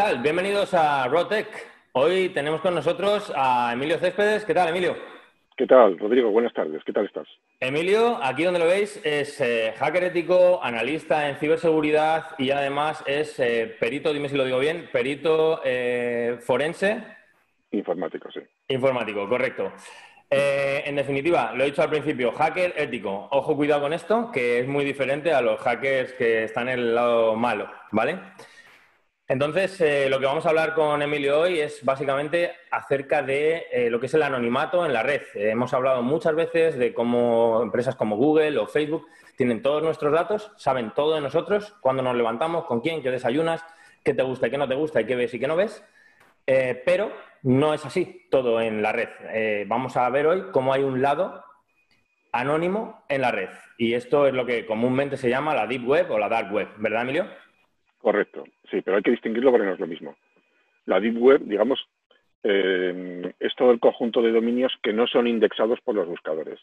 tal? Bienvenidos a Rotec. Hoy tenemos con nosotros a Emilio Céspedes. ¿Qué tal, Emilio? ¿Qué tal, Rodrigo? Buenas tardes. ¿Qué tal estás? Emilio, aquí donde lo veis, es eh, hacker ético, analista en ciberseguridad y además es eh, perito, dime si lo digo bien, perito eh, forense. Informático, sí. Informático, correcto. en definitiva, lo he dicho al principio, hacker ético. Ojo, cuidado con esto, que es muy diferente a los hackers que están en el lado malo, ¿vale? Entonces, eh, lo que vamos a hablar con Emilio hoy es básicamente acerca de eh, lo que es el anonimato en la red. Eh, hemos hablado muchas veces de cómo empresas como Google o Facebook tienen todos nuestros datos, saben todo de nosotros, cuándo nos levantamos, con quién, qué desayunas, qué te gusta y qué no te gusta y qué ves y qué no ves. pero no es así todo en la red. vamos a ver hoy cómo hay un lado anónimo en la red. Y esto es lo que comúnmente se llama la Deep Web o la Dark Web, ¿verdad, Emilio? Correcto, sí, pero hay que distinguirlo porque no es lo mismo. La Deep Web, digamos, eh, es todo el conjunto de dominios que no son indexados por los buscadores.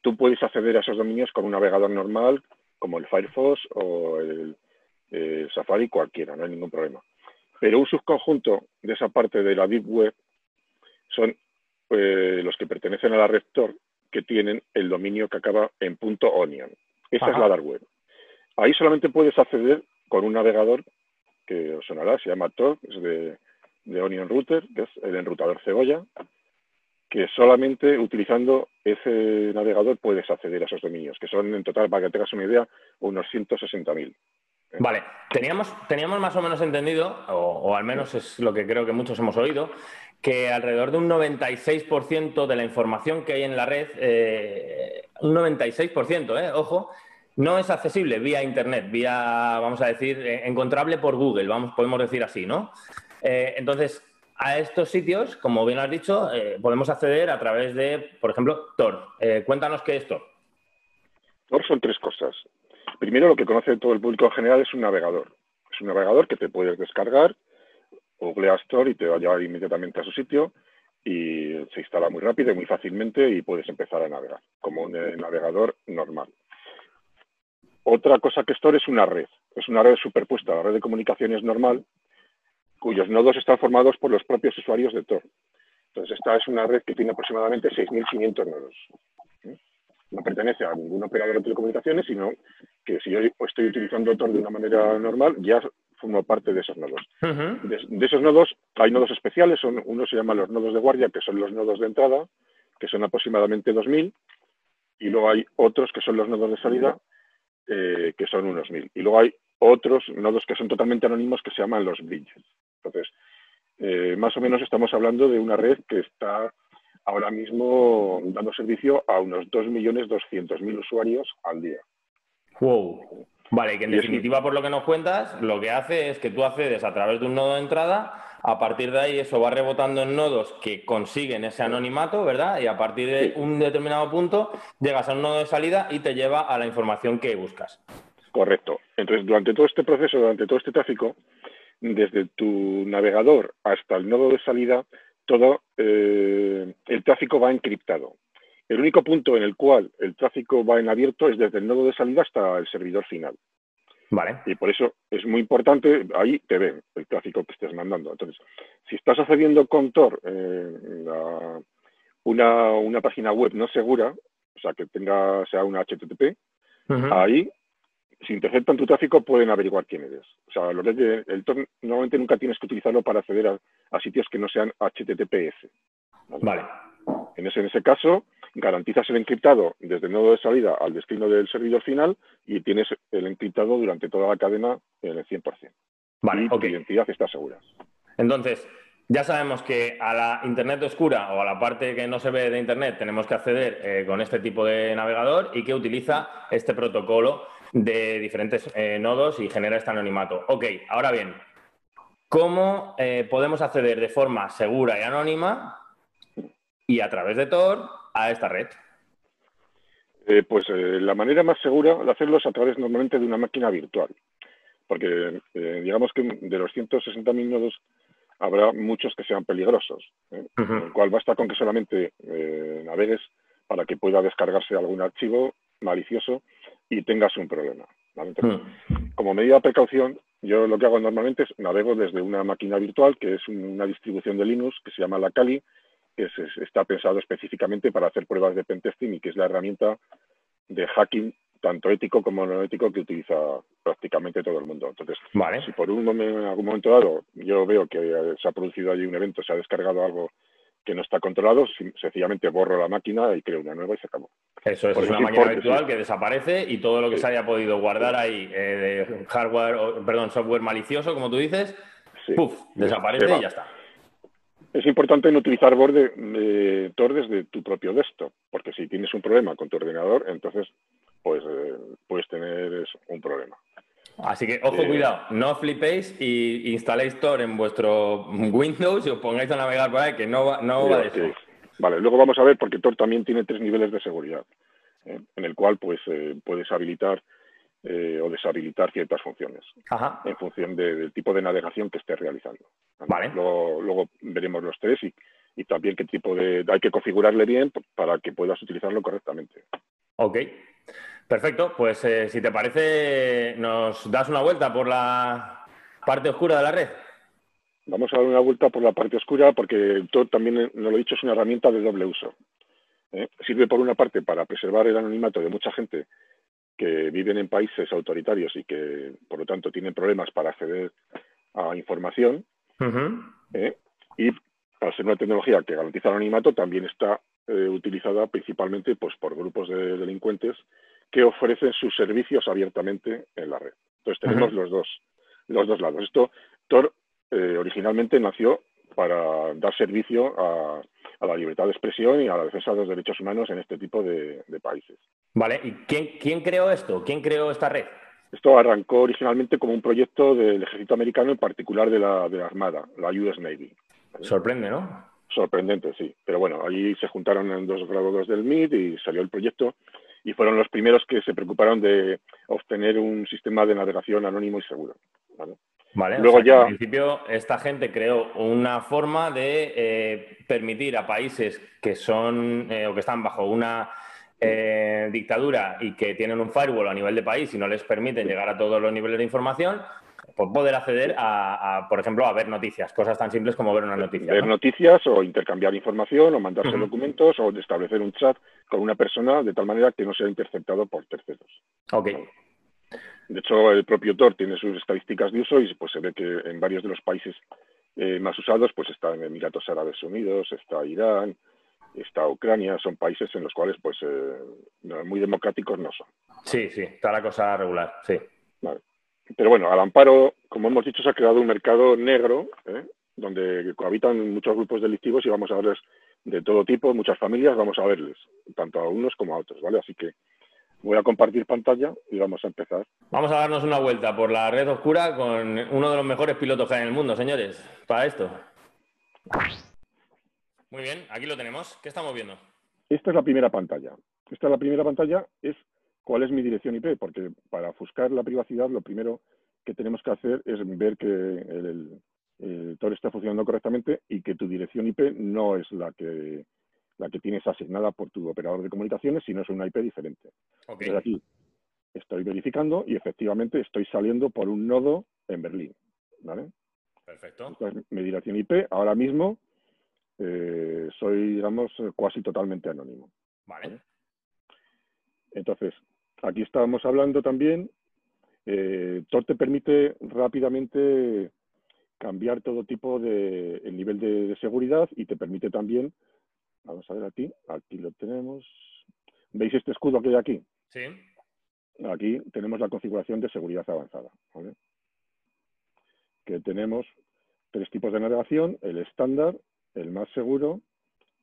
tú puedes acceder a esos dominios con un navegador normal, como el Firefox o el, Safari, cualquiera, no hay ningún problema. Pero un subconjunto de esa parte de la Deep Web son eh, los que pertenecen a la red Tor, que tienen el dominio que acaba en punto .onion. Esa es la Dark Web. Ahí solamente puedes acceder con un navegador que os sonará, se llama Tor, es de, Onion Router, que es el enrutador cebolla, que solamente utilizando ese navegador puedes acceder a esos dominios, que son en total, para que tengas una idea, unos 160.000. Vale, teníamos, teníamos más o menos entendido, o, al menos es lo que creo que muchos hemos oído, que alrededor de un 96% de la información que hay en la red, eh, un 96%, eh, ojo, no es accesible vía Internet, vía, vamos a decir, eh, encontrable por Google, vamos, podemos decir así, ¿no? Eh, entonces, a estos sitios, como bien has dicho, eh, podemos acceder a través de, por ejemplo, Tor. cuéntanos qué es Tor. Tor son tres cosas. Primero, lo que conoce todo el público en general es un navegador. Es un navegador que te puedes descargar, googleas Tor y te va a llevar inmediatamente a su sitio y se instala muy rápido y muy fácilmente y puedes empezar a navegar como un navegador normal. Otra cosa que es Tor es una red, es una red superpuesta, la red de comunicaciones normal, cuyos nodos están formados por los propios usuarios de Tor. Entonces, esta es una red que tiene aproximadamente 6.500 nodos. No pertenece a ningún operador de telecomunicaciones, sino que si yo estoy utilizando Tor de una manera normal, ya formo parte de esos nodos. de, esos nodos hay nodos especiales, son, uno se llama los nodos de guardia, que son los nodos de entrada, que son aproximadamente 2.000, y luego hay otros que son los nodos de salida, eh, que son unos mil. Y luego hay otros nodos que son totalmente anónimos que se llaman los bridges. Entonces, eh, más o menos estamos hablando de una red que está ahora mismo dando servicio a unos 2.200.000 usuarios al día. Wow. Vale, que en definitiva, por lo que nos cuentas, lo que hace es que tú accedes a través de un nodo de entrada, a partir de ahí eso va rebotando en nodos que consiguen ese anonimato, ¿verdad? Y a partir de un determinado punto llegas a un nodo de salida y te lleva a la información que buscas. Correcto. Entonces, durante todo este proceso, durante todo este tráfico, desde tu navegador hasta el nodo de salida, todo eh, el tráfico va encriptado. El único punto en el cual el tráfico va en abierto es desde el nodo de salida hasta el servidor final. Vale. Y por eso es muy importante, ahí te ven el tráfico que estés mandando. Entonces, si estás accediendo con Tor eh, una, una, página web no segura, o sea, que tenga, sea una HTTP, ahí, si interceptan tu tráfico, pueden averiguar quién eres. O sea, lo que el Tor normalmente nunca tienes que utilizarlo para acceder a, a sitios que no sean HTTPS. vale. En ese, en ese caso, garantizas el encriptado desde el nodo de salida al destino del servidor final y tienes el encriptado durante toda la cadena en el 100%. Vale, y tu identidad está segura. Entonces, ya sabemos que a la Internet oscura o a la parte que no se ve de Internet tenemos que acceder eh, con este tipo de navegador y que utiliza este protocolo de diferentes eh, nodos y genera este anonimato. Ok, ahora bien, ¿cómo eh, podemos acceder de forma segura y anónima y a través de Tor a esta red? Eh, pues eh, la manera más segura de hacerlo es a través normalmente de una máquina virtual, porque eh, digamos que de los 160.000 nodos habrá muchos que sean peligrosos, con lo cual basta con que solamente navegues para que pueda descargarse algún archivo malicioso y tengas un problema. Mm. Como medida de precaución, Yo lo que hago normalmente es navego desde una máquina virtual, que es una distribución de Linux que se llama la Kali, que está pensado específicamente para hacer pruebas de pentesting y que es la herramienta de hacking tanto ético como no ético que utiliza prácticamente todo el mundo. Entonces, si por un momento, en algún momento dado yo veo que se ha producido allí un evento, se ha descargado algo que no está controlado, sencillamente borro la máquina y creo una nueva y se acabó. Eso es, una máquina virtual que desaparece y todo lo que se haya podido guardar ahí eh, de hardware, o, perdón, software malicioso, como tú dices, puff, desaparece y ya está. Es importante no utilizar borde, eh, Tor desde tu propio desktop, porque si tienes un problema con tu ordenador, entonces pues eh, puedes tener un problema. Así que, ojo, eh, cuidado, no flipéis y instaléis Tor en vuestro Windows y os pongáis a navegar por ahí, que no va, no va de eso. Vale, luego vamos a ver, porque Tor también tiene tres niveles de seguridad, en el cual pues puedes habilitar o deshabilitar ciertas funciones, en función del tipo de navegación que estés realizando. Vale. Luego, luego veremos los tres y, y también qué tipo de... Hay que configurarle bien para que puedas utilizarlo correctamente. Ok. Perfecto, pues eh, si te parece, nos das una vuelta por la parte oscura de la red. Vamos a dar una vuelta por la parte oscura porque todo también, eh, no lo he dicho, es una herramienta de doble uso. ¿eh? Sirve por una parte para preservar el anonimato de mucha gente que viven en países autoritarios y que, por lo tanto, tienen problemas para acceder a información. Y al ser una tecnología que garantiza el anonimato, también está utilizada principalmente pues, por grupos de delincuentes que ofrecen sus servicios abiertamente en la red. Entonces tenemos los, dos, los dos lados. Esto, Tor eh, originalmente nació para dar servicio a, la libertad de expresión y a la defensa de los derechos humanos en este tipo de, países. Vale, ¿y quién, quién creó esto? ¿Quién creó esta red? Esto arrancó originalmente como un proyecto del ejército americano, en particular de la, de la Armada, la US Navy. Sorprende, ¿no? Sorprendente, sí. Pero bueno, allí se juntaron en dos graduados del MIT y salió el proyecto y fueron los primeros que se preocuparon de obtener un sistema de navegación anónimo y seguro. Vale, Luego ya... en principio esta gente creó una forma de eh, permitir a países que son eh, o que están bajo una eh, dictadura y que tienen un firewall a nivel de país y no les permiten llegar a todos los niveles de información, poder acceder a, por ejemplo, a ver noticias, cosas tan simples como ver una noticia. Ver noticias o intercambiar información o mandarse documentos o establecer un chat con una persona de tal manera que no sea interceptado por terceros. Ok. De hecho, el propio Tor tiene sus estadísticas de uso y pues se ve que en varios de los países eh, más usados pues están Emiratos Árabes Unidos, está Irán, está Ucrania, son países en los cuales pues eh, muy democráticos no son. Sí, sí, está la cosa regular, sí. Vale. Pero bueno, al amparo, como hemos dicho, se ha creado un mercado negro, ¿eh? donde cohabitan muchos grupos delictivos y vamos a verles de todo tipo, muchas familias, vamos a verles, tanto a unos como a otros, ¿vale? Así que voy a compartir pantalla y vamos a empezar. Vamos a darnos una vuelta por la red oscura con uno de los mejores pilotos que hay en el mundo, señores, para esto. Muy bien, aquí lo tenemos. ¿Qué estamos viendo? Esta es la primera pantalla. Esta es la primera pantalla, es cuál es mi dirección IP, porque para ofuscar la privacidad lo primero que tenemos que hacer es ver que el, Tor está funcionando correctamente y que tu dirección IP no es la que la que tienes asignada por tu operador de comunicaciones, sino es una IP diferente. Okay. aquí estoy verificando y efectivamente estoy saliendo por un nodo en Berlín. ¿vale? Perfecto. mi dirección IP ahora mismo eh, soy, digamos, casi totalmente anónimo. Vale. Entonces, Aquí estábamos hablando también, eh, Tor te permite rápidamente cambiar todo tipo de el nivel de, seguridad y te permite también, vamos a ver aquí, aquí lo tenemos, ¿veis este escudo que hay aquí? Sí. Aquí tenemos la configuración de seguridad avanzada, ¿vale? que tenemos tres tipos de navegación, el estándar, el más seguro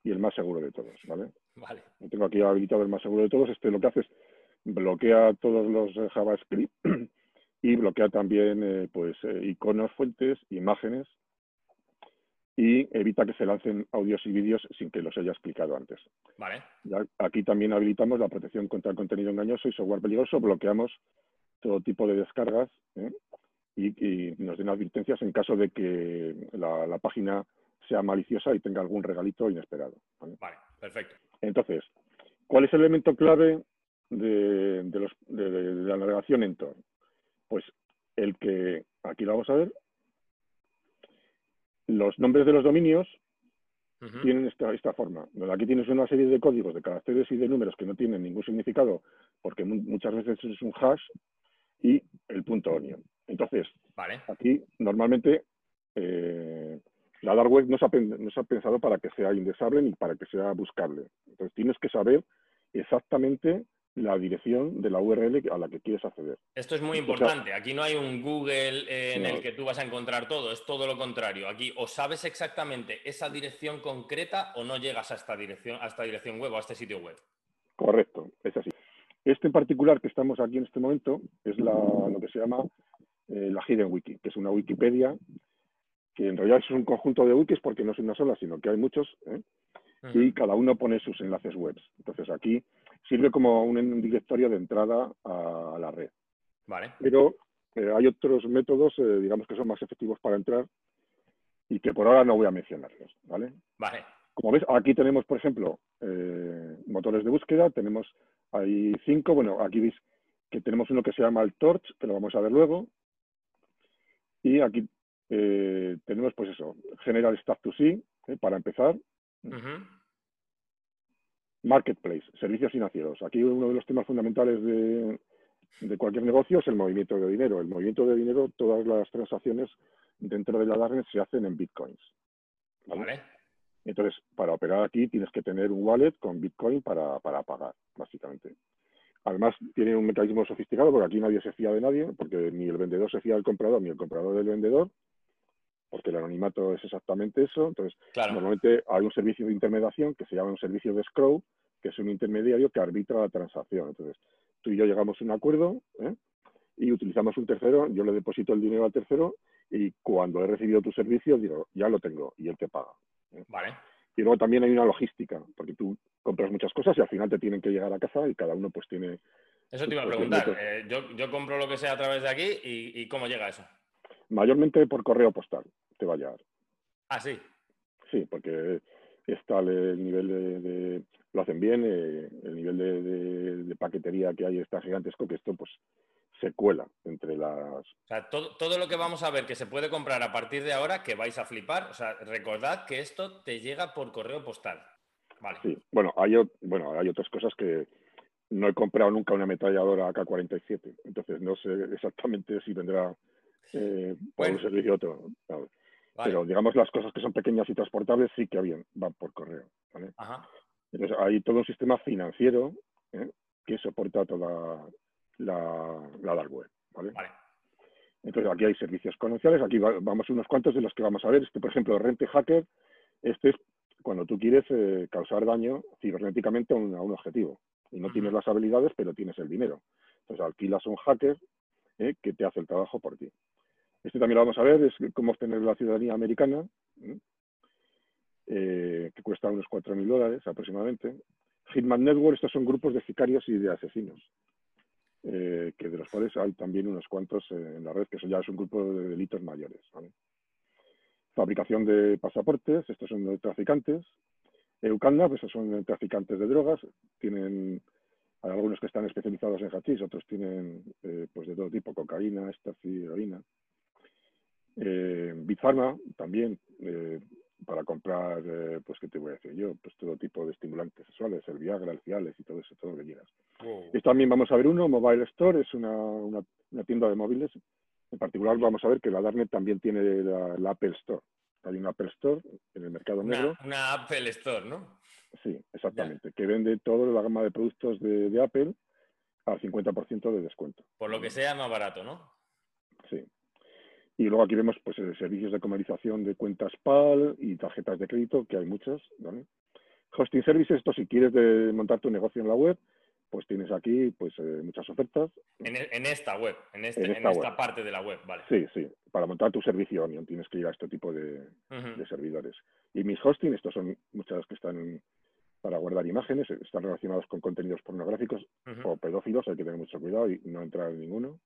y el más seguro de todos, ¿vale? Vale. Tengo aquí habilitado el más seguro de todos. Este lo que hace es bloquea todos los eh, JavaScript y bloquea también eh, pues eh, iconos, fuentes, imágenes y evita que se lancen audios y vídeos sin que los haya explicado antes. Vale. aquí también habilitamos la protección contra el contenido engañoso y software peligroso, bloqueamos todo tipo de descargas y, nos den advertencias en caso de que la, página sea maliciosa y tenga algún regalito inesperado. vale, perfecto. Entonces, ¿cuál es el elemento clave de, los, de, la navegación en Tor? Pues el que, aquí lo vamos a ver, los nombres de los dominios tienen esta, esta forma. Aquí tienes una serie de códigos de caracteres y de números que no tienen ningún significado porque muchas veces es un hash y el punto onion. Entonces, aquí normalmente eh, la dark web no se, ha, no se ha pensado para que sea indexable ni para que sea buscable. Entonces tienes que saber exactamente la dirección de la URL a la que quieres acceder. Esto es muy importante. Aquí no hay un Google eh, en el que tú vas a encontrar todo, es todo lo contrario. Aquí o sabes exactamente esa dirección concreta o no llegas a esta dirección, a esta dirección web o a este sitio web. Correcto, es así. Este en particular que estamos aquí en este momento es la, lo que se llama eh, la Hidden Wiki, que es una Wikipedia que en realidad es un conjunto de wikis porque no es una sola, sino que hay muchos, ¿eh? y cada uno pone sus enlaces web. Entonces aquí sirve como un directorio de entrada a la red. Vale. Pero eh, hay otros métodos, eh, digamos, que son más efectivos para entrar y que por ahora no voy a mencionarlos, ¿vale? Vale. Como ves, aquí tenemos, por ejemplo, eh, motores de búsqueda, tenemos ahí cinco, bueno, aquí veis que tenemos uno que se llama el Torch, que lo vamos a ver luego, y aquí tenemos, pues eso, General Staff to See, para empezar, Marketplace, servicios financieros. Aquí uno de los temas fundamentales de, cualquier negocio es el movimiento de dinero. El movimiento de dinero, todas las transacciones dentro de la Darknet se hacen en bitcoins. ¿vale? Entonces, para operar aquí tienes que tener un wallet con bitcoin para, para pagar, básicamente. Además, tiene un mecanismo sofisticado porque aquí nadie se fía de nadie, porque ni el vendedor se fía del comprador ni el comprador del vendedor porque el anonimato es exactamente eso. Entonces, normalmente hay un servicio de intermediación que se llama un servicio de escrow, que es un intermediario que arbitra la transacción. Entonces, tú y yo llegamos a un acuerdo ¿eh? y utilizamos un tercero, yo le deposito el dinero al tercero y cuando he recibido tu servicio digo, ya lo tengo y él te paga. ¿eh? Vale. Y luego también hay una logística, porque tú compras muchas cosas y al final te tienen que llegar a casa y cada uno pues tiene... Eso te iba a preguntar. Eh, yo, compro lo que sea a través de aquí y ¿cómo llega eso? Mayormente por correo postal te va a llegar. Ah, sí. Sí, porque está el nivel de, lo hacen bien, eh, el nivel de, paquetería que hay está gigantesco que esto pues se cuela entre las... O sea, todo, todo, lo que vamos a ver que se puede comprar a partir de ahora, que vais a flipar, o sea, recordad que esto te llega por correo postal. Vale. Sí, bueno, hay, bueno, hay otras cosas que no he comprado nunca una ametralladora AK-47, entonces no sé exactamente si vendrá eh, por un servicio otro. Pero digamos las cosas que son pequeñas y transportables sí que bien, van por correo. Entonces hay todo un sistema financiero ¿eh? que soporta toda la, la dark web. ¿vale? Entonces aquí hay servicios comerciales, aquí vamos unos cuantos de los que vamos a ver. Este, por ejemplo, Rente Hacker, este es cuando tú quieres eh, causar daño cibernéticamente a un, objetivo. Y no tienes las habilidades, pero tienes el dinero. Entonces alquilas un hacker ¿eh? que te hace el trabajo por ti. Este también lo vamos a ver, es cómo obtener la ciudadanía americana, eh, que cuesta unos 4.000 dólares aproximadamente. Hitman Network, estos son grupos de sicarios y de asesinos, eh, que de los cuales hay también unos cuantos en la red, que son ya es un grupo de delitos mayores. Fabricación de pasaportes, estos son traficantes. Eucanda, pues son traficantes de drogas, tienen hay algunos que están especializados en hachís, otros tienen eh, pues de todo tipo, cocaína, éxtasis, heroína. Eh, también, eh, para comprar, eh, pues, ¿qué te voy a decir yo? Pues todo tipo de estimulantes sexuales, el Viagra, el Ciales y todo eso, todo lo que quieras. Y también vamos a ver uno, Mobile Store, es una, una, tienda de móviles. En particular vamos a ver que la Darnet también tiene la, Apple Store. Hay una Apple Store en el mercado negro. Una Apple Store, ¿no? Sí, exactamente. Que vende toda la gama de productos de, de Apple al 50% de descuento. Por lo que sea más barato, ¿no? Y luego aquí vemos pues eh, servicios de comercialización de cuentas PAL y tarjetas de crédito, que hay muchas. ¿vale? Hosting services, esto si quieres de montar tu negocio en la web, pues tienes aquí pues eh, muchas ofertas. En, e, esta web, en, este, esta, parte de la web, vale. Sí, sí. Para montar tu servicio Onion tienes que ir a este tipo de, servidores. Y mis hosting, estos son muchas que están para guardar imágenes, están relacionados con contenidos pornográficos o pedófilos, hay que tener mucho cuidado y no entrar en ninguno.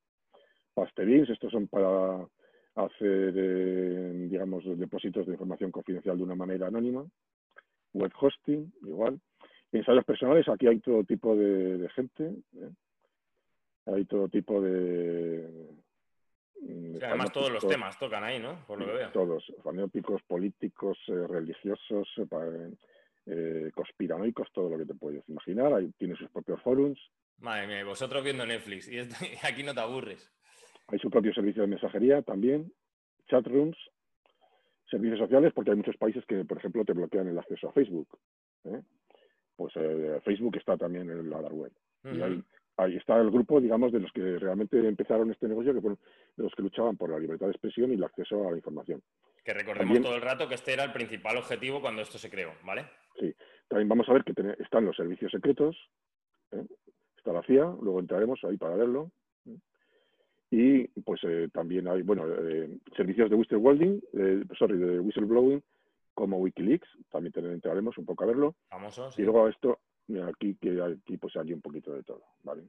Pastelins, estos son para hacer, digamos, depósitos de información confidencial de una manera anónima. Web hosting, igual. Ensayos personales, aquí hay todo tipo de, gente. ¿eh? Hay todo tipo de, además todos los temas tocan ahí, ¿no? Por lo que veo. Todos, fanáticos, políticos, eh, religiosos, eh, eh, conspiranoicos, todo lo que te puedes imaginar. Ahí tiene sus propios forums, Madre mía, y vosotros viendo Netflix y, esto- y aquí no te aburres. Hay su propio servicio de mensajería también, chat rooms, servicios sociales, porque hay muchos países que, por ejemplo, te bloquean el acceso a Facebook. ¿eh? Pues eh, Facebook está también en la web. Y ahí, ahí está el grupo, digamos, de los que realmente empezaron este negocio, que fueron de los que luchaban por la libertad de expresión y el acceso a la información. Que recordemos También- todo el rato que este era el principal objetivo cuando esto se creó, ¿vale? También vamos a ver que ten- están los servicios secretos, ¿eh? está la CIA, luego entraremos ahí para verlo. Y pues eh, también hay, bueno, eh, servicios de whistleblowing, eh, sorry, de whistleblowing, como Wikileaks, también entraremos un poco a verlo. Famoso, sí. Y luego esto, aquí que aquí pues hay un poquito de todo, ¿vale?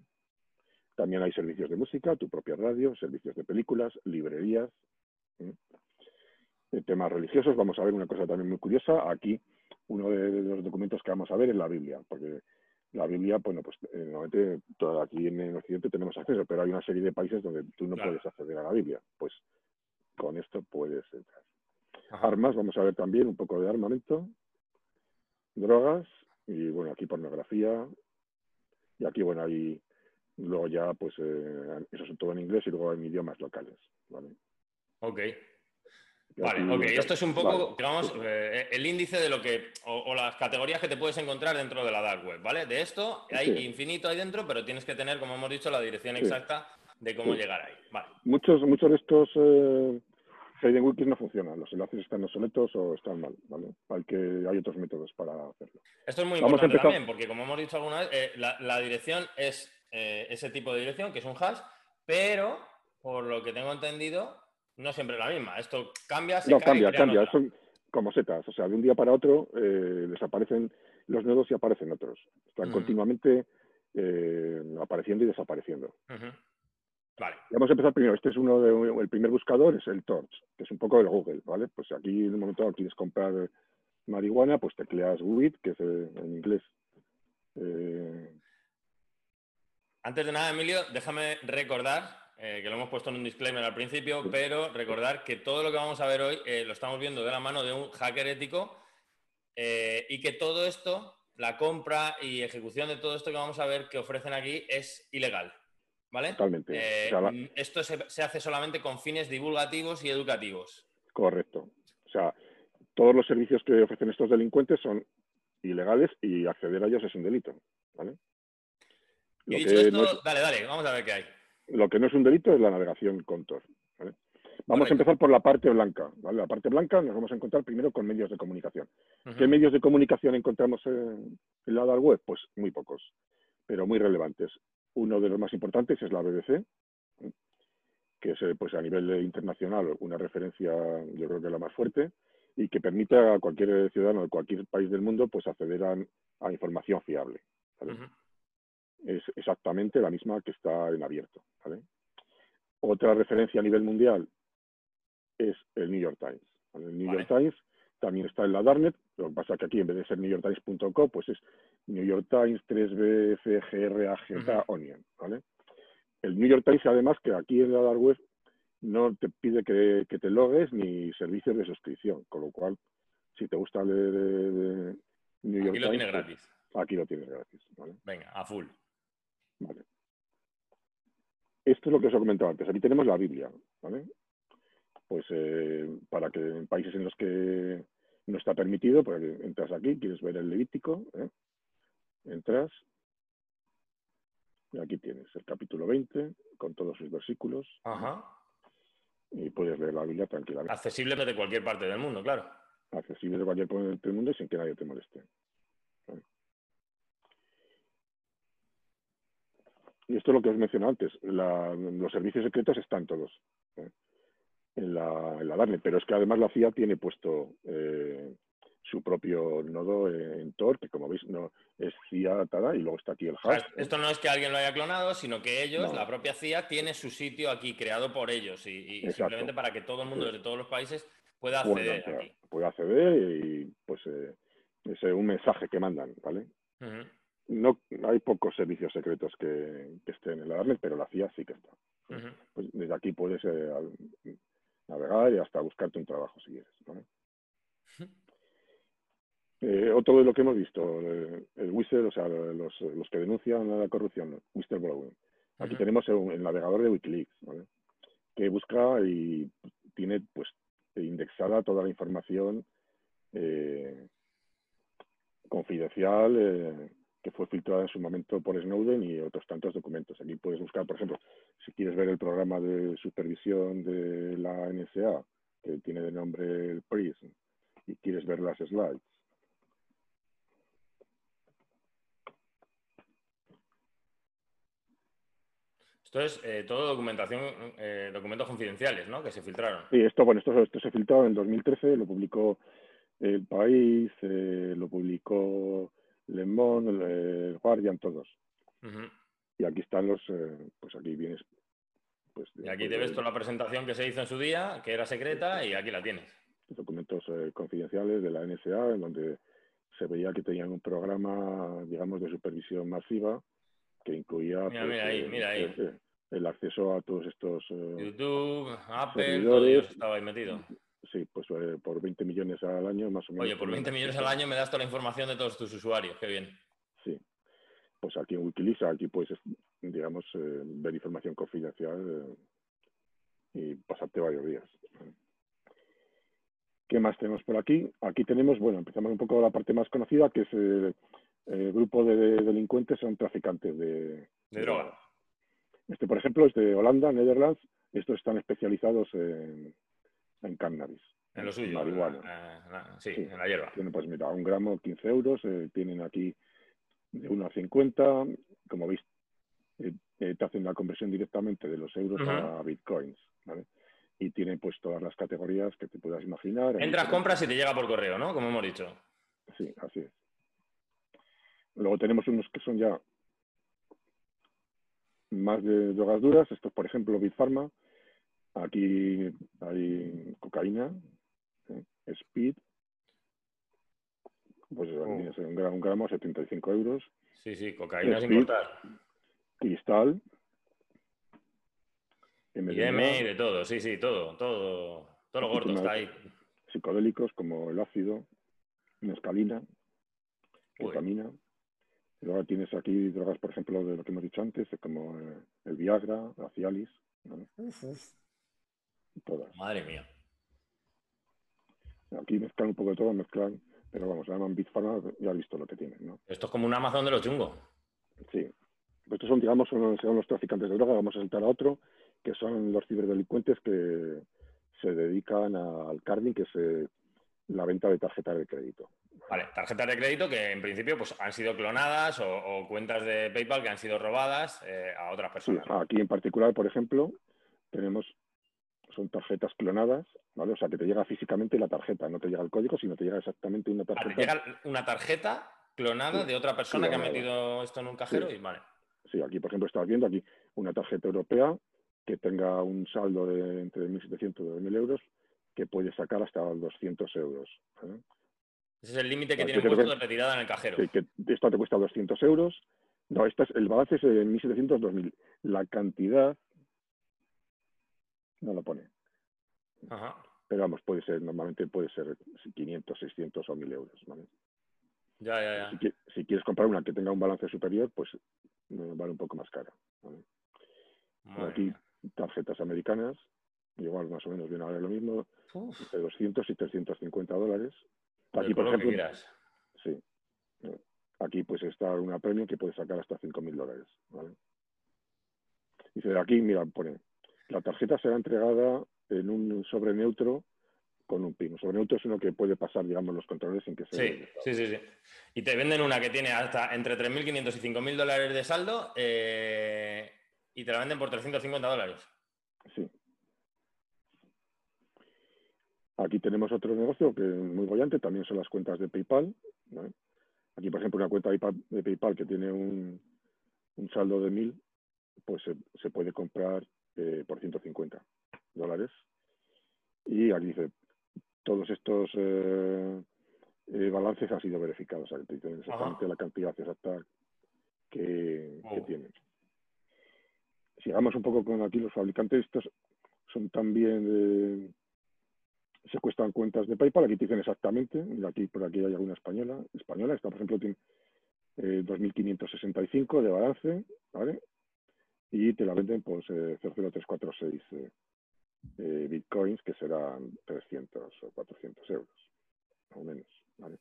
También hay servicios de música, tu propia radio, servicios de películas, librerías. Eh, temas religiosos. Vamos a ver una cosa también muy curiosa. Aquí uno de, de los documentos que vamos a ver es la Biblia, porque la Biblia, bueno, pues eh, normalmente todo aquí en, en Occidente tenemos acceso, pero hay una serie de países donde tú no Claro. puedes acceder a la Biblia. Pues con esto puedes entrar. Ajá. Armas, vamos a ver también un poco de armamento, drogas y bueno, aquí pornografía. Y aquí, bueno, hay luego ya, pues eh, eso es todo en inglés y luego en idiomas locales. ¿vale? Ok. Vale, ok. Esto es un poco, Vale. digamos, eh, el índice de lo que, o, o las categorías que te puedes encontrar dentro de la dark web, ¿vale? De esto hay Sí. infinito ahí dentro, pero tienes que tener, como hemos dicho, la dirección Sí. exacta de cómo Sí. llegar ahí. Vale. Muchos, muchos de estos eh, Hidden Wikis no funcionan, los enlaces están obsoletos o están mal, ¿vale? Hay, que, hay otros métodos para hacerlo. Esto es muy Vamos importante también, porque como hemos dicho alguna vez, eh, la, la dirección es eh, ese tipo de dirección, que es un hash, pero por lo que tengo entendido, no siempre es la misma. Esto cambia, se No, cae cambia, cambia, otra. son como setas, o sea, de un día para otro eh, desaparecen los nodos y aparecen otros. Están continuamente eh, apareciendo y desapareciendo. Ujú. Vale. Vamos a empezar primero. Este es uno de, el primer buscador es el Torch, que es un poco el Google, ¿vale? Pues aquí en un momento quieres comprar marihuana, pues tecleas weed, que es eh, en inglés. Eh, Antes de nada, Emilio, déjame recordar, eh, que lo hemos puesto en un disclaimer al principio, pero recordar que todo lo que vamos a ver hoy eh, lo estamos viendo de la mano de un hacker ético eh, y que todo esto, la compra y ejecución de todo esto que vamos a ver que ofrecen aquí es ilegal. ¿Vale? totalmente. O sea, la- mm, esto se, se hace solamente con fines divulgativos y educativos. correcto. O sea, todos los servicios que ofrecen estos delincuentes son ilegales y acceder a ellos es un delito, ¿vale? Y Lo dicho que esto, no es- dale, dale, vamos a ver qué hay. Lo que no es un delito es la navegación con Tor. ¿vale? Vamos Correcto. a empezar por la parte blanca. ¿vale? La parte blanca nos vamos a encontrar primero con medios de comunicación. ¿Qué medios de comunicación encontramos en, en la dark web? Pues muy pocos, pero muy relevantes. Uno de los más importantes es la BBC, que es eh, pues, a nivel internacional una referencia, yo creo que la más fuerte, y que permite a cualquier ciudadano de cualquier país del mundo pues, acceder a, a información fiable. Es exactamente la misma que está en abierto. ¿vale? Otra referencia a nivel mundial es el New York Times. ¿vale? El New Vale. York Times también está en la Darknet, lo que pasa que aquí en vez de ser newyorktimes.co, pues es New York Times 3B CGRAG Ujú. Onion. ¿vale? El New York Times, además, que aquí en la Dark Web no te pide que, que te logues ni servicios de suscripción, con lo cual, si te gusta leer de, de New York Aquí lo tienes pues, gratis. aquí lo tienes gratis. ¿vale? Venga, a full. Vale. Esto es lo que os he comentado antes. Aquí tenemos la Biblia, ¿vale? Pues eh, para que en países en los que no está permitido, pues entras aquí, quieres ver el Levítico, ¿eh? entras, y aquí tienes el capítulo 20 con todos sus versículos Ajá. y puedes leer la Biblia tranquilamente, Accesible desde cualquier parte del mundo, claro. accesible de cualquier parte del mundo y sin que nadie te moleste. ¿vale? Y esto es lo que os mencioné antes. La- los servicios secretos están todos ¿eh? en, la, en la Darknet, pero es que además la CIA tiene puesto eh, su propio nodo en Tor, que como veis no es CIA atada y luego está aquí el O sea, hash. esto no es que alguien lo haya clonado, sino que ellos, No. la propia CIA, tiene su sitio aquí creado por ellos y, y simplemente para que todo el mundo desde todos los países pueda acceder aquí. puede acceder y pues eh, es un mensaje que mandan, ¿vale? Ujú. No hay pocos servicios secretos que, estén en la darknet, pero la CIA sí que está. Pues desde aquí puedes eh, navegar y hasta buscarte un trabajo si quieres. Eh, otro de lo que hemos visto, el, whistle, o sea, los, que denuncian la corrupción, whistleblowing. Aquí tenemos el, navegador de Wikileaks, que busca y tiene pues indexada toda la información eh, confidencial eh, que fue filtrada en su momento por Snowden y otros tantos documentos. Aquí puedes buscar, por ejemplo, si quieres ver el programa de supervisión de la NSA, que tiene de nombre el PRISM, y quieres ver las slides, Esto es eh, todo documentación, eh, documentos confidenciales, ¿no? Que se filtraron. Sí, esto, bueno, esto, esto se filtró en 2013, lo publicó El País, eh, lo publicó Le Monde, el Guardian, todos. Y aquí están los, pues aquí vienes. Pues, y aquí te ves toda la presentación que se hizo en su día, que era secreta, y aquí la tienes. Documentos confidenciales de la NSA, en donde se veía que tenían un programa, digamos, de supervisión masiva que incluía mira, pues, ahí, mira ahí. Eh, el, acceso a todos estos eh, YouTube, Apple, todo Dios estaba ahí metido. Sí, pues eh, por 20 millones al año más o menos. Oye, por 20 millones al año me das toda la información de todos tus usuarios, qué bien. Sí, pues aquí en Wikileaks, aquí puedes, digamos, ver información confidencial y pasarte varios días. ¿Qué más tenemos por aquí? Aquí tenemos, bueno, empezamos un poco la parte más conocida, que es el grupo de delincuentes son traficantes de, droga. Este, por ejemplo, es de Holanda, Netherlands. Estos están especializados en, en cannabis. En lo suyo. Marihuana. sí, en la hierba. Tienen, pues mira, un gramo, 15 euros. Eh, tienen aquí de 1 a 50. Como veis, eh, eh, te hacen la conversión directamente de los euros a bitcoins. Y tienen pues todas las categorías que te puedas imaginar. Entras, compras y te llega por correo, ¿no? Como hemos dicho. Sí, así es. Luego tenemos unos que son ya más de drogas duras. Esto por ejemplo, Big Pharma. Aquí hay cocaína, ¿eh? speed. Pues oh. un, gramo, un gramo, 75 euros. Sí, sí, cocaína sin cortar. Cristal. MDMA y de todo, sí, sí, todo, todo, todo lo gordo está ahí. Psicodélicos como el ácido, mescalina, ketamina. Luego tienes aquí drogas, por ejemplo, de lo que hemos dicho antes, como eh, el Viagra, la Cialis. Todas. Madre mía. Aquí mezclan un poco de todo, mezclan, pero vamos, llaman Big Pharma, ya has visto lo que tienen, ¿no? Esto es como un Amazon de los chungos. Sí. Estos son, digamos, son, los traficantes de droga, vamos a saltar a otro, que son los ciberdelincuentes que se dedican al carding, que es eh, la venta de tarjetas de crédito. Vale, tarjetas de crédito que en principio pues, han sido clonadas o, cuentas de PayPal que han sido robadas eh, a otras personas. aquí en particular, por ejemplo, tenemos, son tarjetas clonadas, ¿vale? O sea, que te llega físicamente la tarjeta, no te llega el código, sino te llega exactamente una tarjeta. te llega una tarjeta clonada de otra persona que ha metido esto en un cajero y vale. Sí, aquí, por ejemplo, estás viendo aquí una tarjeta europea que tenga un saldo de entre 1.700 y 2.000 euros que puede sacar hasta 200 euros. Ese es el límite que tiene puesto de retirada en el cajero. Sí, que esto te cuesta 200 euros. No, esta es, el balance es de 1.700, 2.000. La cantidad no lo pone. Ajá. Pero vamos, puede ser, normalmente puede ser 500, 600 o 1.000 euros. ¿vale? Ya, ya, ya. Si, quieres comprar una que tenga un balance superior, pues vale un poco más cara. Aquí tarjetas americanas, igual más o menos viene a ver lo mismo, de 200 y 350 dólares. Aquí, por ejemplo, sí. Aquí pues está una premium que puede sacar hasta 5.000 dólares. ¿vale? Dice, aquí, mira, pone, la tarjeta será entregada en un sobre neutro con un PIN. Un sobre neutro es uno que puede pasar, digamos, los controles sin que se... Sí, sí, sí, sí. Y te venden una que tiene hasta entre 3.500 y 5.000 dólares de saldo eh, y te la venden por 350 dólares. Sí. Aquí tenemos otro negocio que es muy bollante, también son las cuentas de PayPal. Aquí, por ejemplo, una cuenta de PayPal que tiene un, saldo de 1.000, pues se, puede comprar eh, por 150 dólares. Y aquí dice, todos estos eh, eh, balances han sido verificados. O sea, exactamente la cantidad exacta que, que Oh. tienen. Sigamos un poco con aquí los fabricantes. Estos son también eh, secuestran cuentas de PayPal. Aquí te dicen exactamente. Aquí por aquí hay alguna española. Española, esta por ejemplo tiene eh, 2.565 de balance, ¿vale? Y te la venden pues eh, 00346 eh, eh, bitcoins, que serán 300 o 400 euros, más o menos, ¿vale?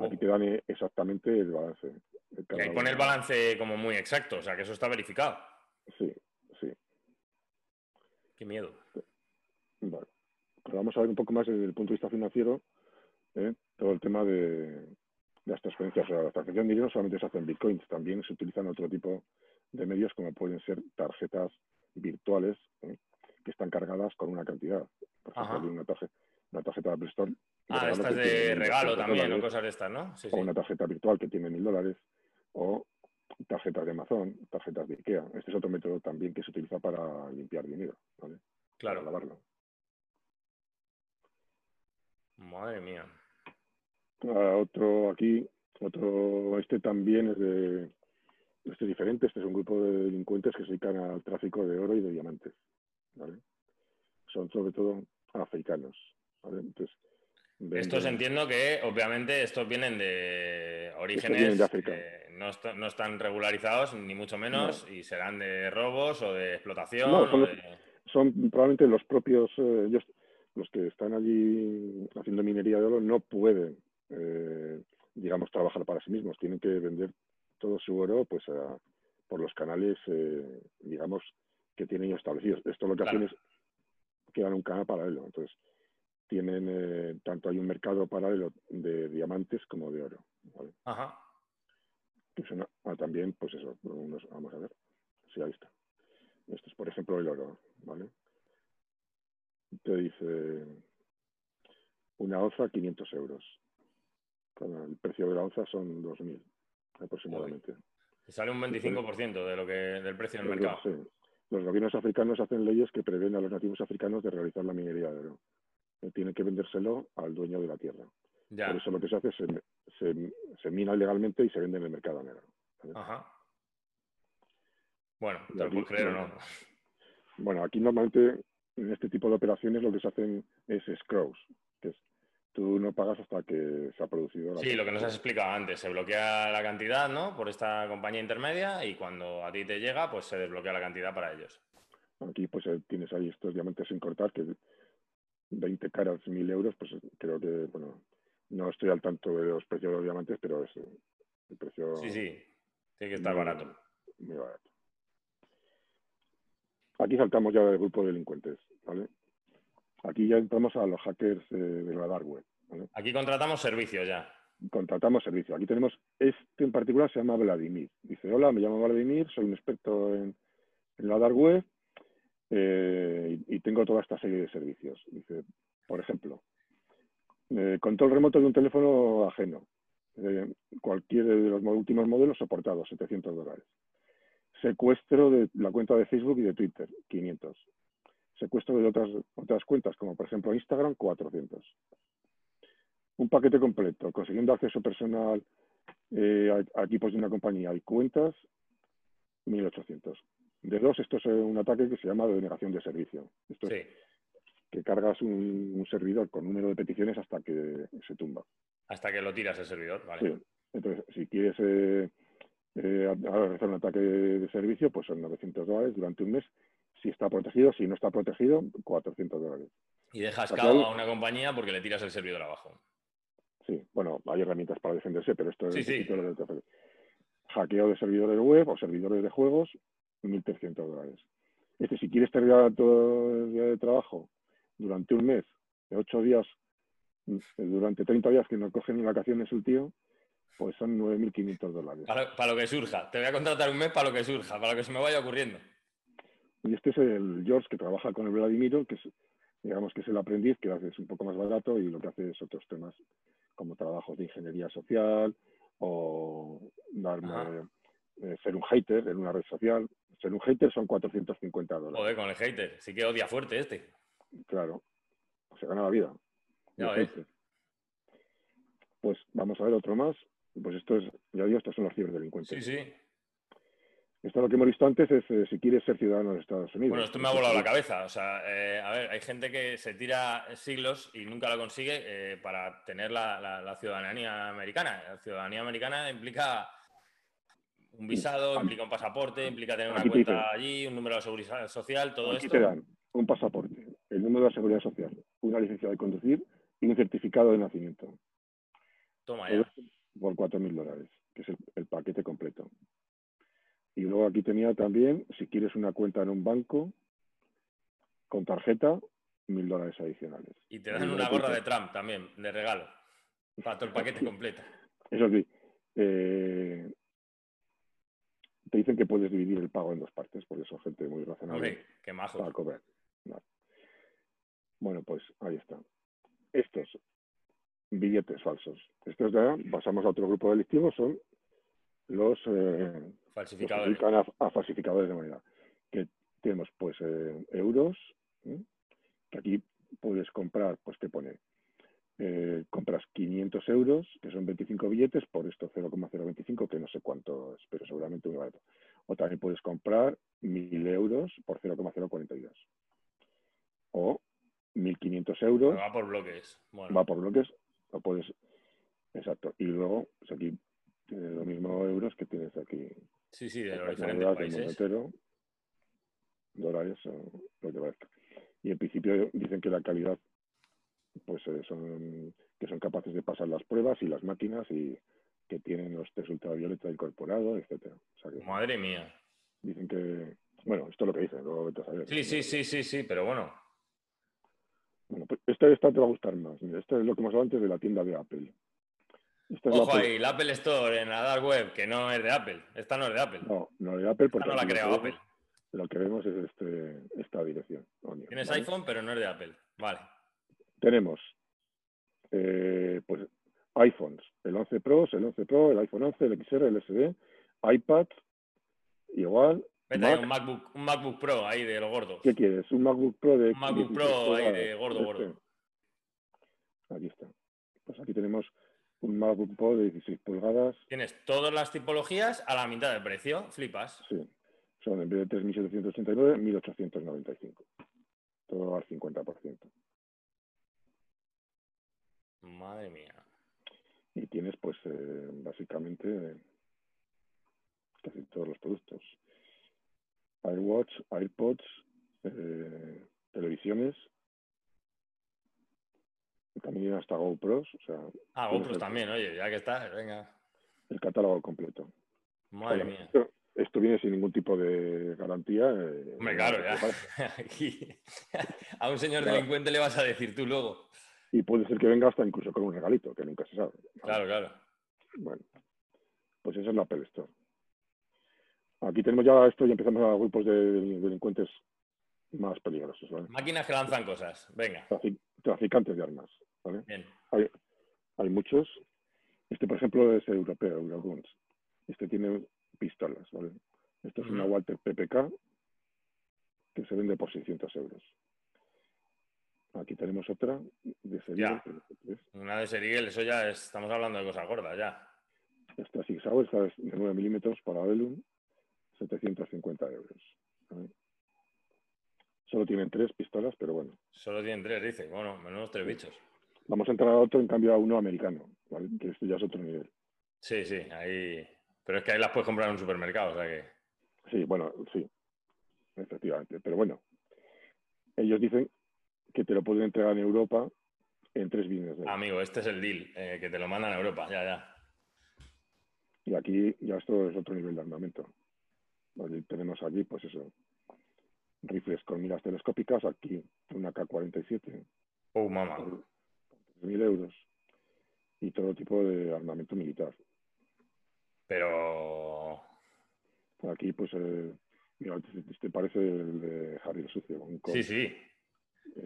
Aquí te dan eh, exactamente el balance. Y ahí pone el balance como muy exacto, o sea que eso está verificado. Sí, sí. Qué miedo. Vale. Ahora vamos a ver un poco más desde el punto de vista financiero ¿eh? todo el tema de, las transferencias. O sea, las transferencias de dinero solamente se hacen en bitcoins, también se utilizan otro tipo de medios como pueden ser tarjetas virtuales ¿eh? que están cargadas con una cantidad. Por ejemplo, una, tarjeta, una tarjeta de Apple Store de Ah, estas de 1.200 regalo también, o cosas de estas, ¿no? Sí, o sí. una tarjeta virtual que tiene mil dólares, o tarjetas de Amazon, tarjetas de IKEA. Este es otro método también que se utiliza para limpiar dinero, ¿vale? Para Claro. lavarlo. Madre mía. Ah, otro aquí, otro, este también es de, este es diferente, este es un grupo de delincuentes que se dedican al tráfico de oro y de diamantes, ¿vale? Son sobre todo africanos, ¿vale? Entonces, Estos entiendo que, obviamente, estos vienen de orígenes vienen de África. que no, est- no están regularizados, ni mucho menos, y serán de robos o de explotación. No, son o los- de- son probablemente los propios, eh, ellos, los que están allí haciendo minería de oro, no pueden, eh, digamos, trabajar para sí mismos. Tienen que vender todo su oro, pues, a- por los canales, eh, digamos, que tienen establecidos. Esto lo que Claro. hacen es crear un canal paralelo. Entonces, tienen, eh, tanto hay un mercado paralelo de diamantes como de oro. ¿vale? Ajá. que son ah, también, pues eso, unos- vamos a ver, sí, ahí está. Esto es, por ejemplo, el oro, ¿vale? Te dice una onza 500 euros. El precio de la onza son 2.000 aproximadamente. Y sale un 25% de lo que, del precio del mercado. sí. Los gobiernos africanos hacen leyes que prevén a los nativos africanos de realizar la minería de oro. Eh, Tienen que vendérselo al dueño de la tierra. Ya. Por eso lo que se hace es se, se, se mina ilegalmente y se vende en el mercado negro. ¿vale? Ajá. Bueno, te lo puedes creer o no. Bueno, aquí normalmente en este tipo de operaciones lo que se hacen es scrows, que es tú no pagas hasta que se ha producido la Sí, lo que nos has explicado antes, se bloquea la cantidad, ¿no? Por esta compañía intermedia y cuando a ti te llega, pues se desbloquea la cantidad para ellos. Aquí pues eh, tienes ahí estos diamantes sin cortar, que 20 caras, 1000 euros, pues creo que, bueno, no estoy al tanto de los precios de los diamantes, pero es eh, el precio Sí, sí, tiene que estar muy- barato. muy barato. Aquí saltamos ya del grupo de delincuentes, ¿vale? Aquí ya entramos a los hackers eh, de la dark web, ¿vale? Aquí contratamos servicios ya. contratamos servicio. Aquí tenemos, este en particular se llama Vladimir. Dice, hola, me llamo Vladimir, soy un experto en, en la dark web eh, y, y tengo toda esta serie de servicios. Dice, por ejemplo, eh, control remoto de un teléfono ajeno, eh, cualquier de los mo- últimos modelos soportados, 700 dólares. Secuestro de la cuenta de Facebook y de Twitter, 500. Secuestro de otras, otras cuentas, como por ejemplo Instagram, 400 un paquete completo, consiguiendo acceso personal eh, a, a equipos de una compañía y cuentas, 1.800. De dos, esto es eh, un ataque que se llama denegación de servicio. Esto es que cargas un, un servidor con número de peticiones hasta que se tumba. Hasta que lo tiras el servidor, vale. Sí. Entonces, si quieres eh, eh, a- a realizar un ataque de servicio, pues son 900 dólares durante un mes. Si está protegido, si no está protegido, 400 dólares. Y dejas hay- a una compañía porque le tiras el servidor abajo. Sí, bueno, hay herramientas para defenderse, pero esto Sí, es sí. ofrece. Hackeo de servidores web o servidores de juegos, 1.300 dólares. Este, si quieres terminar todo el día de trabajo durante un mes, de 8 días, mm, durante 30 días que no cogen ni vacaciones el tío, pues son 9.500 dólares. Para, para lo que surja. Te voy a contratar un mes para lo que surja, para lo que se me vaya ocurriendo. Y este es el George que trabaja con el Vladimiro, que es, digamos que es el aprendiz, que hace es un poco más barato y lo que hace es otros temas como trabajos de ingeniería social o darme, Ajá. eh, ser un hater en una red social. Ser un hater son 450 dólares. Joder, con el hater. Sí que odia fuerte este. Claro, se gana la vida. Ya ves. Pues vamos a ver otro más. Pues esto es, ya digo, estos son los ciberdelincuentes. Sí, sí. Esto lo que hemos visto antes es eh, si quieres ser ciudadano de Estados Unidos. Bueno, esto me ha volado la cabeza. O sea, eh, a ver, hay gente que se tira siglos y nunca lo consigue eh, para tener la, ciudadanía americana. La ciudadanía americana implica un visado, implica un pasaporte, implica tener una cuenta allí, un número de seguridad social, todo aquí esto. te dan un pasaporte, el número de seguridad social, una licencia de conducir y un certificado de nacimiento. Toma ya. Por 4.000 dólares, que es el paquete completo. Y luego aquí tenía también, si quieres una cuenta en un banco, con tarjeta, mil dólares adicionales. Y te dan una gorra de Trump también, de regalo, para todo el paquete completo. Eso sí. Eh, te dicen que puedes dividir el pago en dos partes, porque son gente muy razonable. qué majo. Para cobrar. Bueno, pues ahí está. Estos billetes falsos. Estos ya pasamos a otro grupo delictivo, son los eh, falsificadores. a, falsificadores de moneda. Que tenemos pues eh, euros, que aquí puedes comprar, pues te pone, eh, compras 500 euros, que son 25 billetes, por esto 0,025, que no sé cuánto es, pero seguramente muy barato. O también puedes comprar 1.000 euros por 0,042. O 1.500 euros. Va por bloques. Va por bloques, lo puedes... Exacto. Y luego, pues aquí tiene lo mismo euros que tienes aquí. Sí, sí, de los diferentes países. Dólares o lo que parezca. Y en principio dicen que la calidad, pues eh, son que son capaces de pasar las pruebas y las máquinas y que tienen los test ultravioleta incorporado, etcétera. Madre mía. Dicen que, bueno, esto es lo que dicen, luego vete a saber. Sí, sí, sí, sí, sí, pero bueno. Bueno, pues esta, esta te va a gustar más. Mira, esto es lo que hemos hablado antes de la tienda de Apple. Ojo ahí, la Apple Store en la Dark Web, que no es de Apple. Esta no es de Apple. No, no es de Apple porque. no la ha creado Apple. Lo que vemos es este, esta dirección. Tienes iPhone, pero no es de Apple. Vale. Tenemos eh, pues iPhones, el 11 Pro, el 11 Pro, el iPhone 11, el XR, el SD, iPad, igual. Vete un MacBook, un MacBook Pro ahí de los gordos. ¿Qué quieres? Un MacBook Pro de. Un MacBook Pro ahí de gordo, gordo. Este. Aquí está. Pues aquí tenemos un MacBook Pro de 16 pulgadas. Tienes todas las tipologías a la mitad de precio, flipas. Sí, son en vez de 3.789, 1.895. Todo al 50%. Madre mía. Y tienes, pues, eh, básicamente casi todos los productos. AirWatch, AirPods, eh, televisiones, también hasta GoPros. O sea, ah, GoPros también, oye, ya que está, venga. El catálogo completo. Madre mía. Esto, viene sin ningún tipo de garantía. Eh, Hombre, claro, ya. Aquí, a un señor delincuente le vas a decir tú luego. Y puede ser que venga hasta incluso con un regalito, que nunca se sabe. Claro, claro. Bueno, pues esa es la Apple Store. Aquí tenemos ya esto y empezamos a grupos de delincuentes más peligrosos. Máquinas que lanzan cosas, venga. Traficantes de armas. Hay, muchos. Este, por ejemplo, es europeo, Euroguns. Este tiene pistolas, ¿vale? Esto es una Walter PPK que se vende por 600 euros. Aquí tenemos otra de Serial. Una de Serial, eso ya estamos hablando de cosas gordas, ya. Esta Sauer, esta es de 9 milímetros para Velum, 750 euros. Solo tienen tres pistolas, pero bueno. Solo tienen tres, dice. Bueno, menos tres bichos. Vamos a entrar a otro, en cambio a uno americano, que esto ya es otro nivel. Sí, sí, ahí. Pero es que ahí las puedes comprar en un supermercado, o sea que. Sí, bueno, sí. Efectivamente. Pero bueno, ellos dicen que te lo pueden entregar en Europa en tres bienes. Amigo, este es el deal, eh, que te lo mandan a Europa, ya, ya. Y aquí ya esto es otro nivel de armamento. tenemos aquí, pues eso, rifles con miras telescópicas, aquí una K-47. Oh, mamá. Mil euros. Y todo tipo de armamento militar. Pero. Aquí, pues, eh, mira, este, este parece el de Harry el Sucio. sí, sí.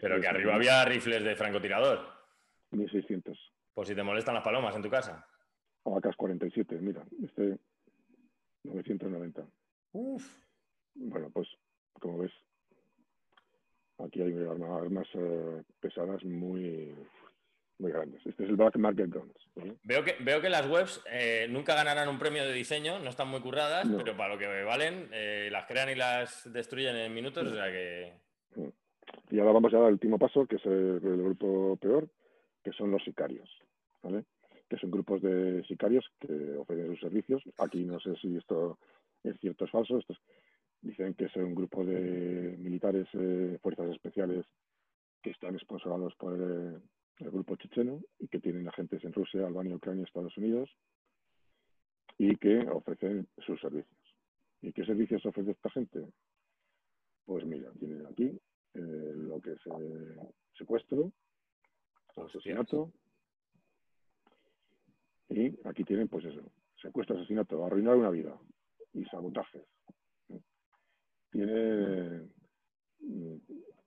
Pero que arriba había rifles de francotirador. 1600. Pues si te molestan las palomas en tu casa. AK-47, mira, este 990. Uf. Bueno, pues como ves, aquí hay armas, eh, pesadas muy, muy grandes. Este es el Black Market Bronze. ¿vale? Veo, que, veo que las webs eh, nunca ganarán un premio de diseño, no están muy curradas, pero para lo que valen, eh, las crean y las destruyen en minutos, o sea que... Y ahora vamos ya al último paso, que es el, grupo peor, que son los sicarios, ¿vale? Que son grupos de sicarios que ofrecen sus servicios. Aquí no sé si esto es cierto o es falso. Estos dicen que son grupos de militares, eh, fuerzas especiales que están sponsorados por, eh, el, grupo checheno y que tienen agentes en Rusia, Albania, Ucrania, Estados Unidos y que ofrecen sus servicios. ¿Y qué servicios ofrece esta gente? Pues mira, tienen aquí eh, lo que es eh, secuestro, asesinato y aquí tienen pues eso, secuestro, asesinato, arruinar una vida y sabotajes. Tiene mm,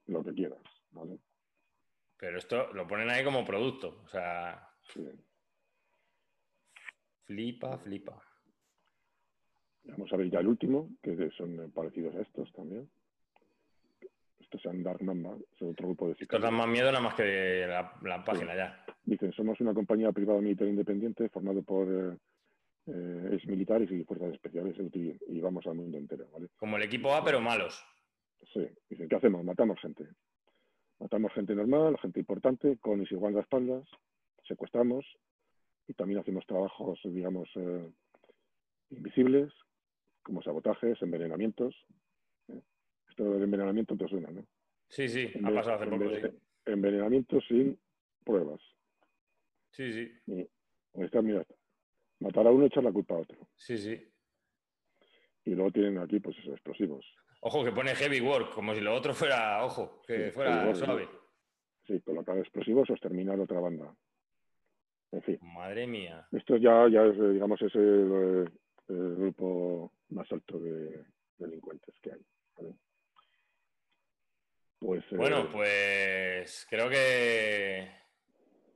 lo que quieras, ¿vale? Pero esto lo ponen ahí como producto, o sea. Flipa, flipa. Vamos a ver ya el último, que son parecidos a estos también. Estos son Dark Mamba, son otro grupo de Estos dan más miedo nada más que la, página ya. Dicen, somos una compañía privada militar independiente formada por eh, eh, ex militares y fuerzas especiales y vamos al mundo entero, ¿vale? Como el equipo A, pero malos. Sí, dicen, ¿qué hacemos? Matamos gente. Matamos gente normal, gente importante, con y sin espaldas, secuestramos y también hacemos trabajos, digamos, eh, invisibles, como sabotajes, envenenamientos. ¿eh? Esto del envenenamiento te suena, ¿no? Sí, sí, ha pasado hace poco, sí. Envenenamiento sin pruebas. Sí, sí. Y, está, mira, matar a uno y echar la culpa a otro. Sí, sí. Y luego tienen aquí, pues, esos explosivos. Ojo, que pone heavy work, como si lo otro fuera, ojo, que fuera suave. Sí, colocar explosivos o exterminar otra banda. En fin. Madre mía. Esto ya, ya es, digamos, es el, grupo más alto de delincuentes que hay. Pues, eh, bueno, pues creo que,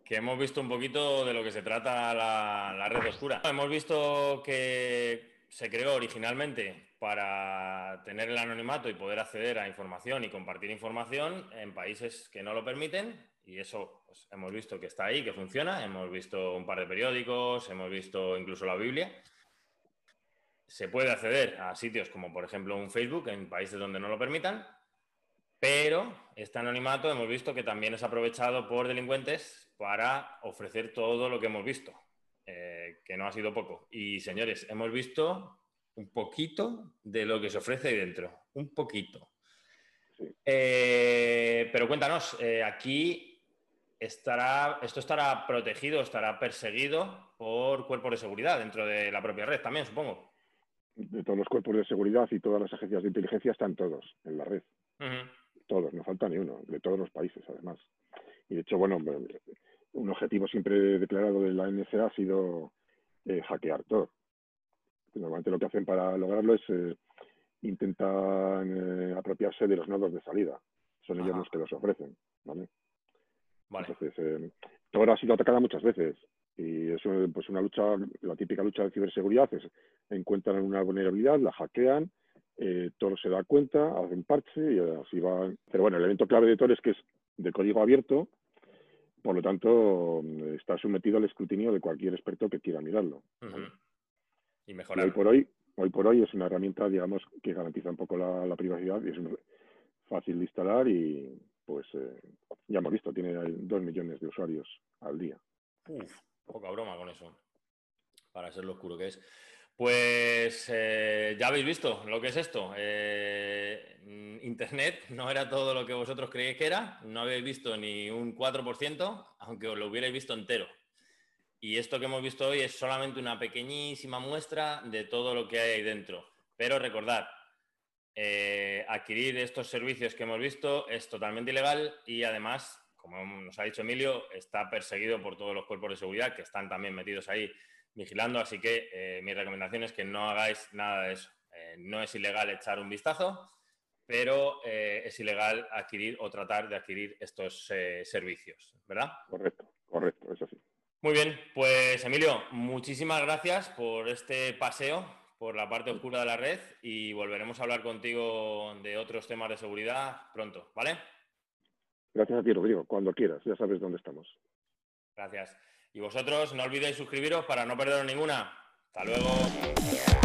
que hemos visto un poquito de lo que se trata la, la red oscura. Hemos visto que se creó originalmente para tener el anonimato y poder acceder a información y compartir información en países que no lo permiten. Y eso pues, hemos visto que está ahí, que funciona. Hemos visto un par de periódicos, hemos visto incluso la Biblia. Se puede acceder a sitios como, por ejemplo, un Facebook en países donde no lo permitan. Pero este anonimato hemos visto que también es aprovechado por delincuentes para ofrecer todo lo que hemos visto, eh, que no ha sido poco. Y señores, hemos visto un poquito de lo que se ofrece ahí dentro, un poquito. Eh, pero cuéntanos, eh, aquí estará, esto estará protegido, estará perseguido por cuerpos de seguridad dentro de la propia red también, supongo. De todos los cuerpos de seguridad y todas las agencias de inteligencia están todos en la red. Todos, no falta ni uno, de todos los países además. Y de hecho, bueno, un objetivo siempre declarado de la NSA ha sido eh, hackear todo normalmente lo que hacen para lograrlo es eh, intentar eh, apropiarse de los nodos de salida. Son ellos los que los ofrecen, ¿vale? Entonces, eh, Tor ha sido atacada muchas veces y es pues una lucha, la típica lucha de ciberseguridad es encuentran una vulnerabilidad, la hackean, eh, Tor se da cuenta, hacen parche y así va. Pero bueno, el evento clave de Tor es que es de código abierto, por lo tanto está sometido al escrutinio de cualquier experto que quiera mirarlo. Y mejorar. hoy por hoy, hoy por hoy es una herramienta, digamos, que garantiza un poco la, privacidad y es fácil de instalar y pues eh, ya hemos visto, tiene dos millones de usuarios al día. Uf, poca broma con eso, para ser lo oscuro que es. Pues eh, ya habéis visto lo que es esto. Eh, Internet no era todo lo que vosotros creéis que era, no habéis visto ni un 4%, aunque os lo hubierais visto entero. Y esto que hemos visto hoy es solamente una pequeñísima muestra de todo lo que hay ahí dentro. Pero recordad, eh, adquirir estos servicios que hemos visto es totalmente ilegal y además, como nos ha dicho Emilio, está perseguido por todos los cuerpos de seguridad que están también metidos ahí vigilando. Así que eh, mi recomendación es que no hagáis nada de eso. Eh, no es ilegal echar un vistazo, pero es ilegal adquirir o tratar de adquirir estos servicios, ¿verdad? Correcto, correcto, es así. Muy bien, pues Emilio, muchísimas gracias por este paseo por la parte oscura de la red y volveremos a hablar contigo de otros temas de seguridad pronto, ¿vale? Gracias a ti, Rodrigo. Cuando quieras, ya sabes dónde estamos. Gracias. Y vosotros no olvidéis suscribiros para no perderos ninguna. Hasta luego.